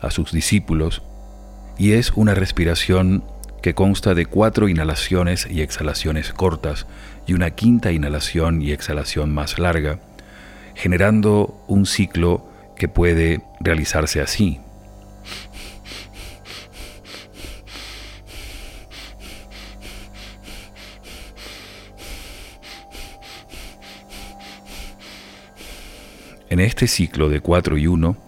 a sus discípulos y es una respiración que consta de cuatro inhalaciones y exhalaciones cortas y una quinta inhalación y exhalación más larga, generando un ciclo que puede realizarse así. En este ciclo de 4 y 1,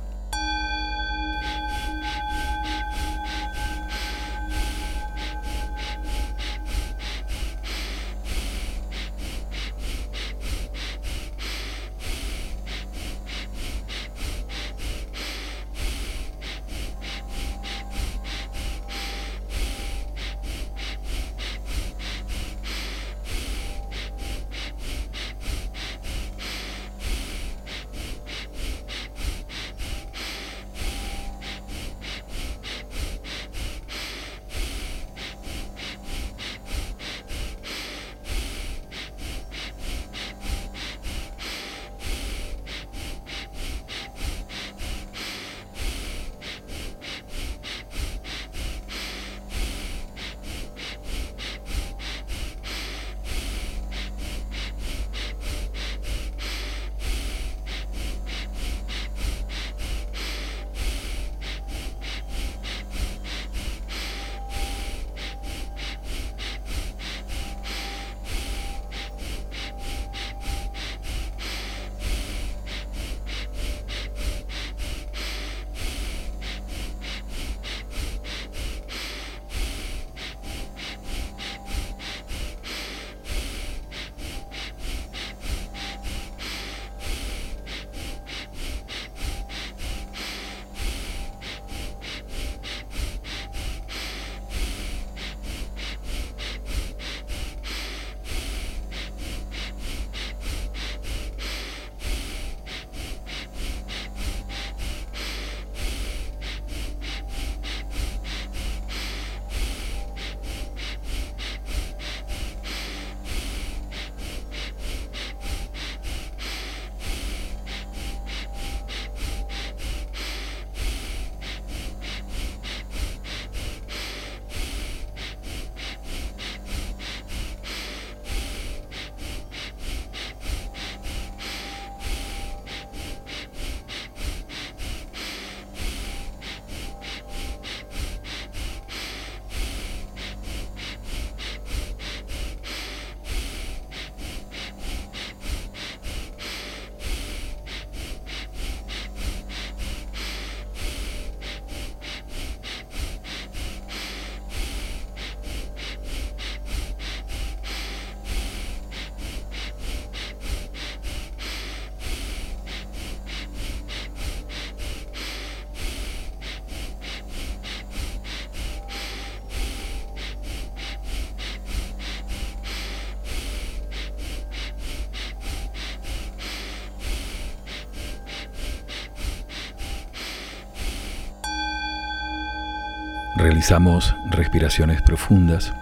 Realizamos respiraciones profundas,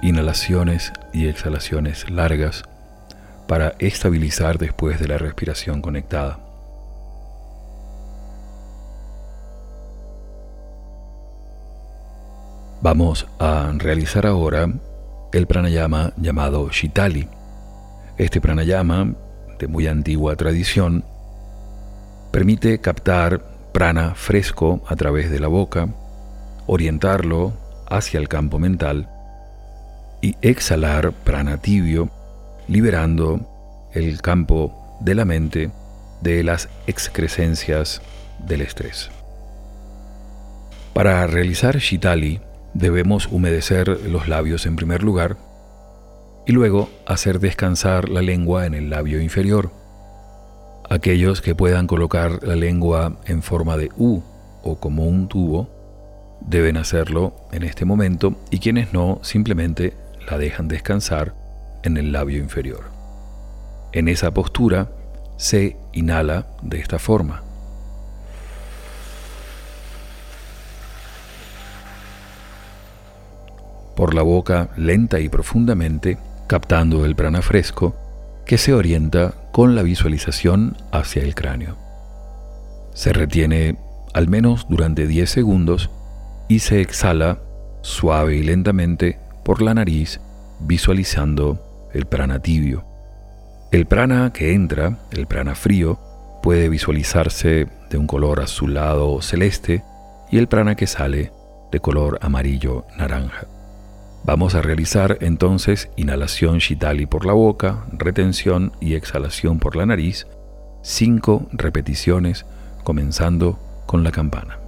inhalaciones y exhalaciones largas para estabilizar después de la respiración conectada. Vamos a realizar ahora el pranayama llamado Shitali. Este pranayama, de muy antigua tradición, permite captar prana fresco a través de la boca, orientarlo hacia el campo mental y exhalar prana tibio, liberando el campo de la mente de las excrescencias del estrés. Para realizar Shitali debemos humedecer los labios en primer lugar y luego hacer descansar la lengua en el labio inferior. Aquellos que puedan colocar la lengua en forma de U o como un tubo deben hacerlo en este momento y quienes no simplemente la dejan descansar en el labio inferior. En esa postura se inhala de esta forma. Por la boca lenta y profundamente, captando el prana fresco que se orienta con la visualización hacia el cráneo. Se retiene al menos durante 10 segundos y se exhala suave y lentamente por la nariz visualizando el prana tibio. El prana que entra, el prana frío, puede visualizarse de un color azulado o celeste y el prana que sale de color amarillo naranja. Vamos a realizar entonces inhalación Shitali por la boca, retención y exhalación por la nariz, cinco repeticiones comenzando con la campana.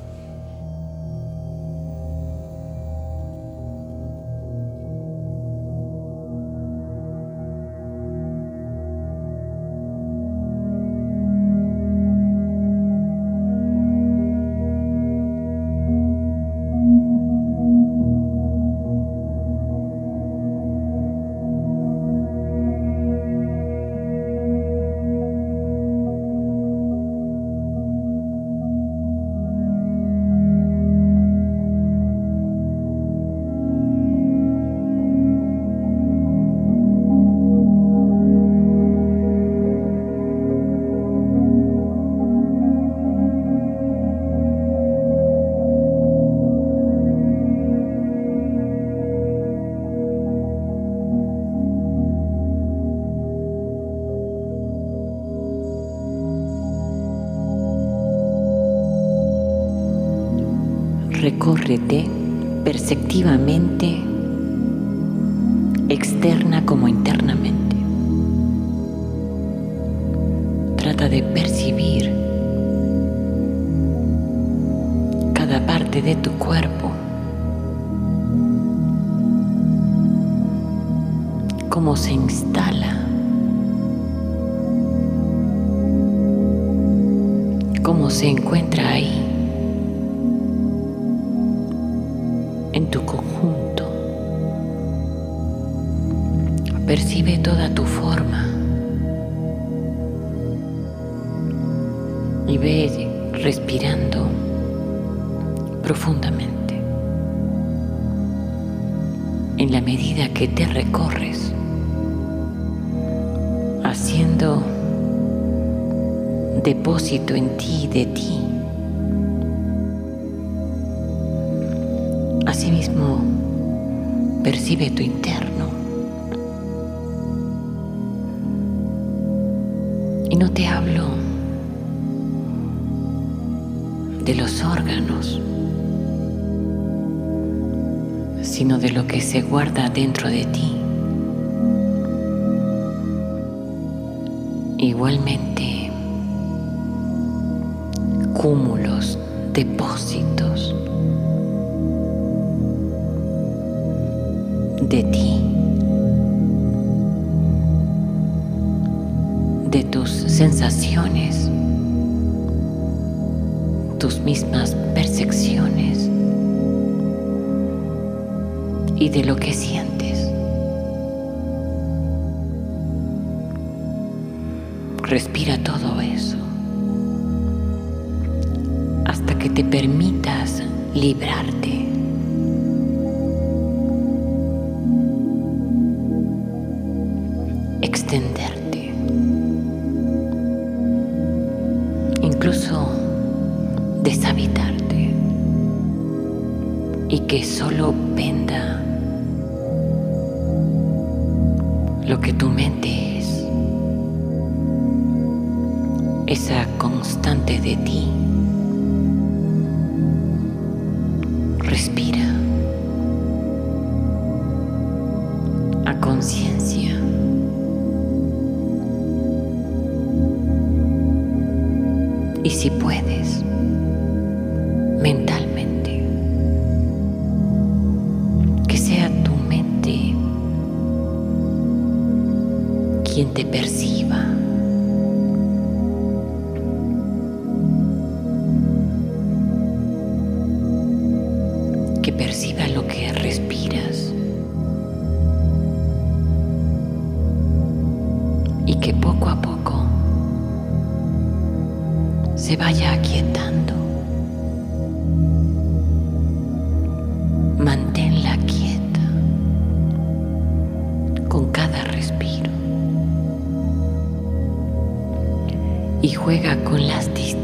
Externa como internamente. Trata de percibir cada parte de tu cuerpo, cómo se instala, cómo se encuentra ahí. Percibe toda tu forma y ve respirando profundamente. En la medida que te recorres, haciendo depósito en ti de ti. Asimismo, percibe tu interno. No te hablo de los órganos, sino de lo que se guarda dentro de ti. Igualmente, cúmulos, depósitos de ti, sensaciones, tus mismas percepciones y de lo que sientes. Respira todo eso hasta que te permitas librarte deshabitarte y que solo penda lo que tu mente es, esa constante de ti. Respira. Juega con las distancias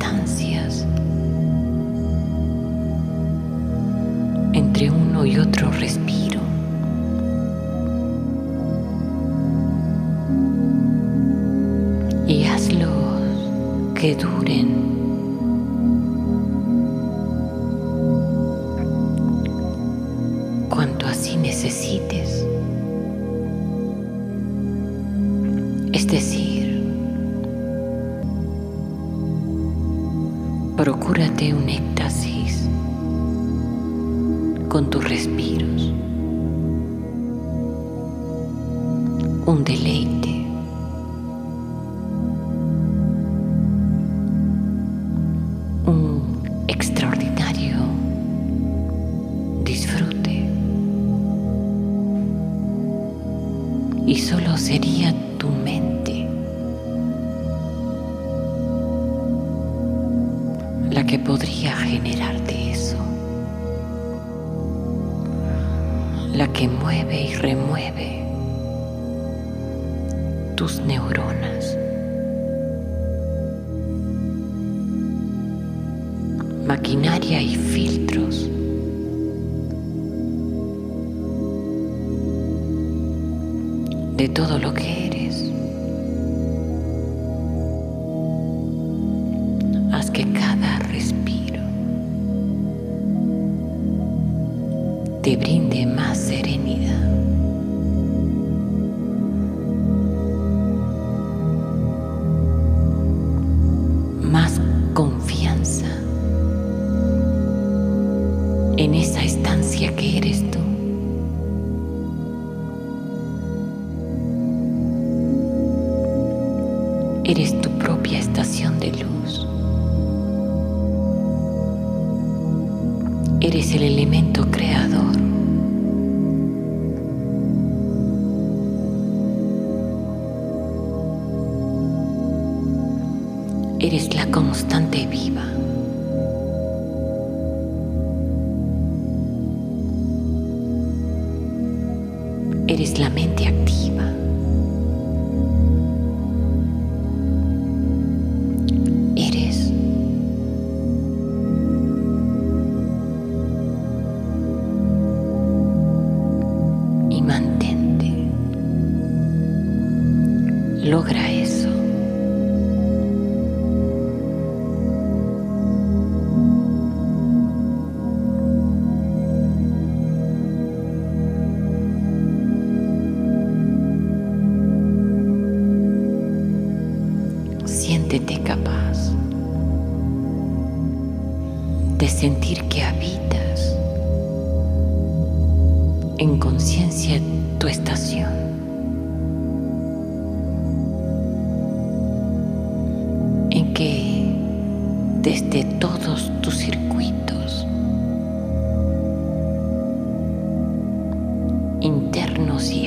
Y solo sería tu mente la que podría generarte eso. La que mueve y remueve tus neuronas. Maquinaria y filtros. De todo lo que eres. Haz que cada respiro te brinde Eres tu propia estación de luz. Eres el elemento creador. Eres la constante viva. Eres la mente Siéntete capaz de sentir que habitas en conciencia tu estación. En que desde todos tus circuitos internos y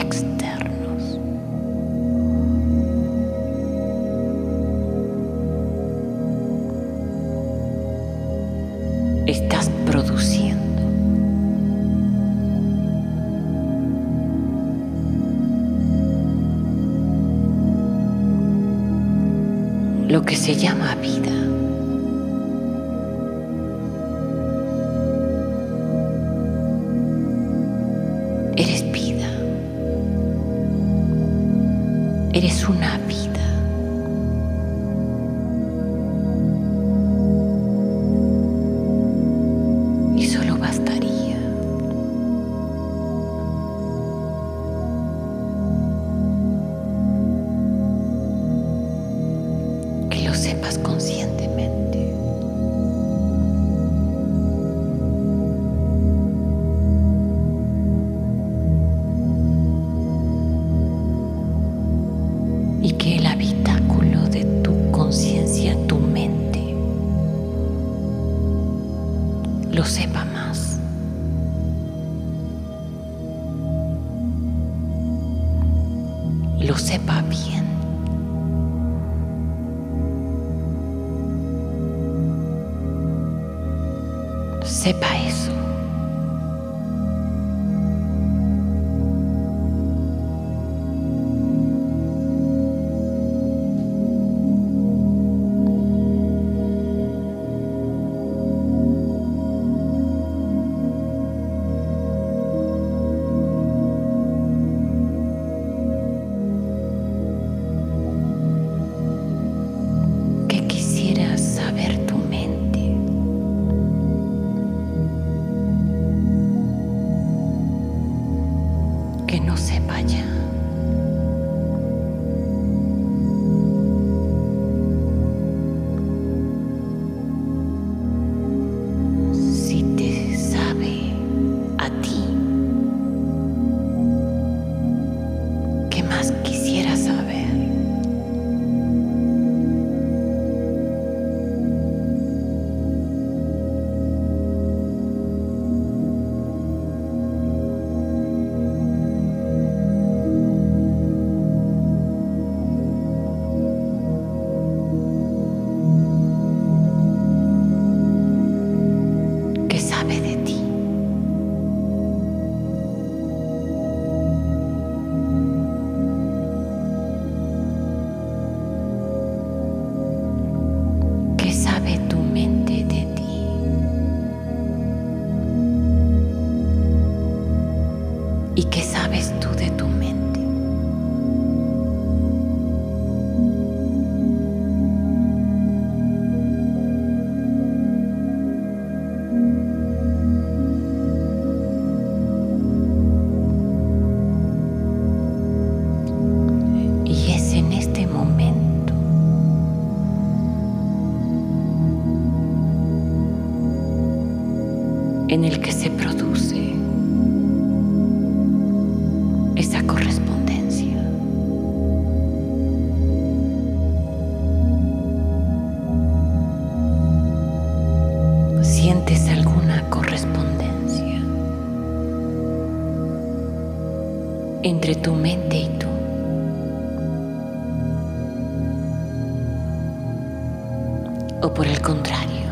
por el contrario,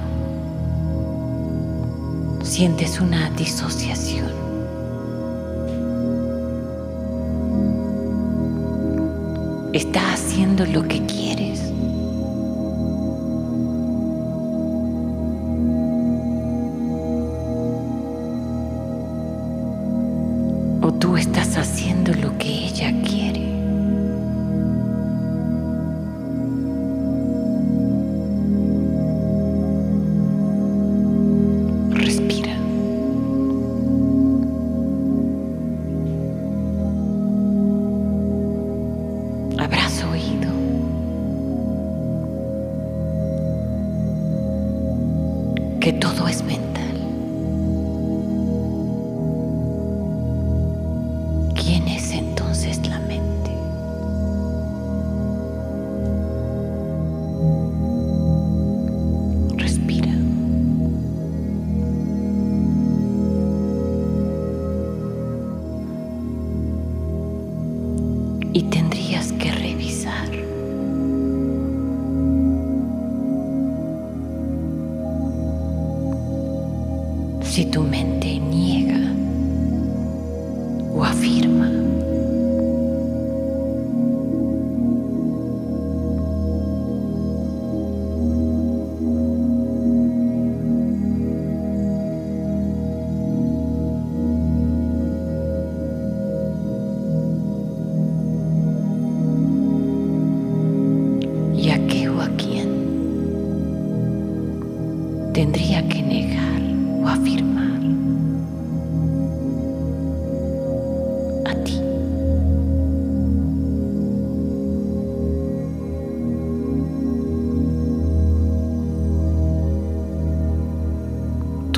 sientes una disociación. Estás haciendo lo que quieres.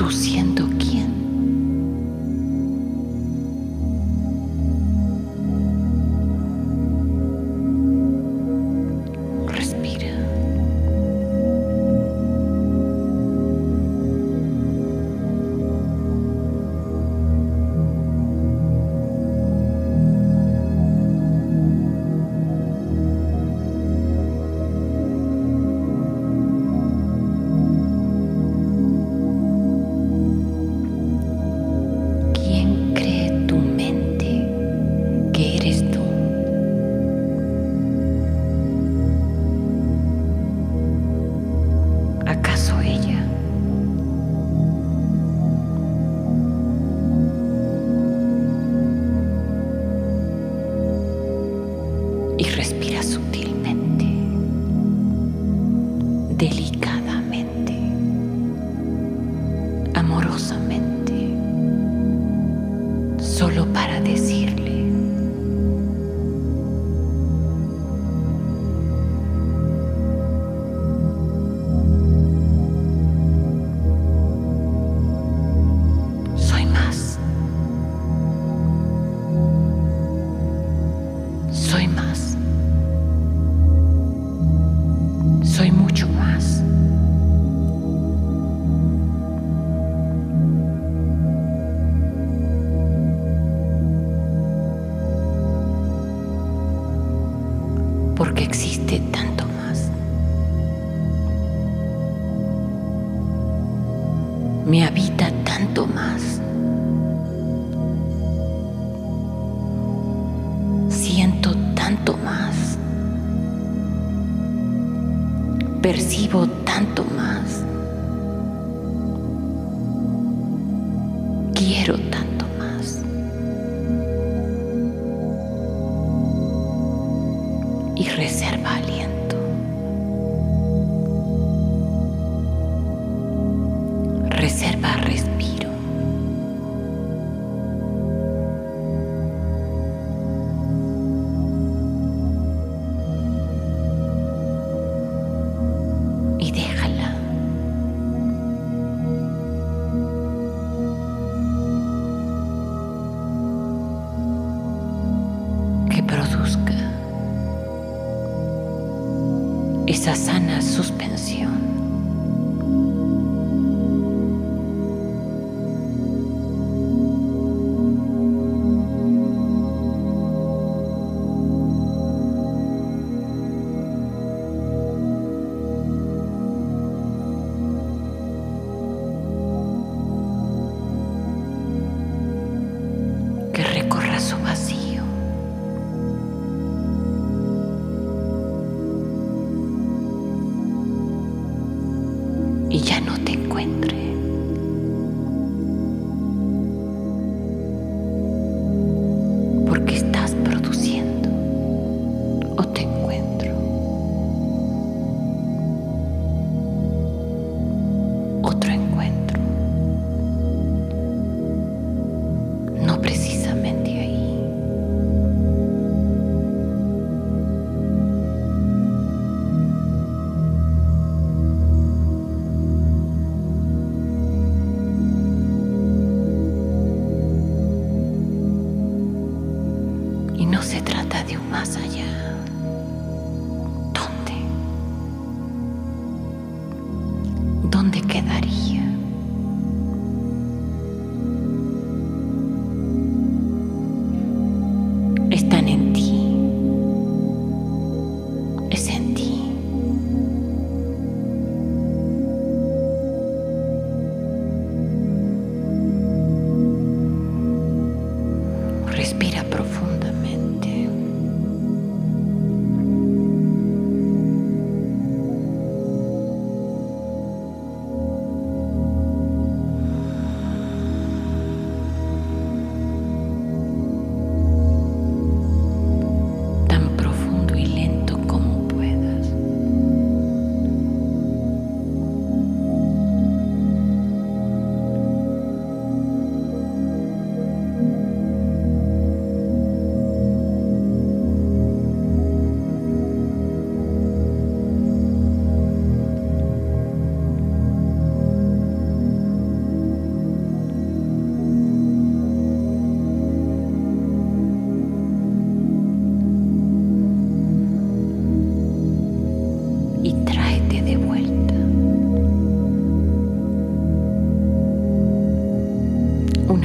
tú siendo solo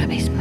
Una vez más.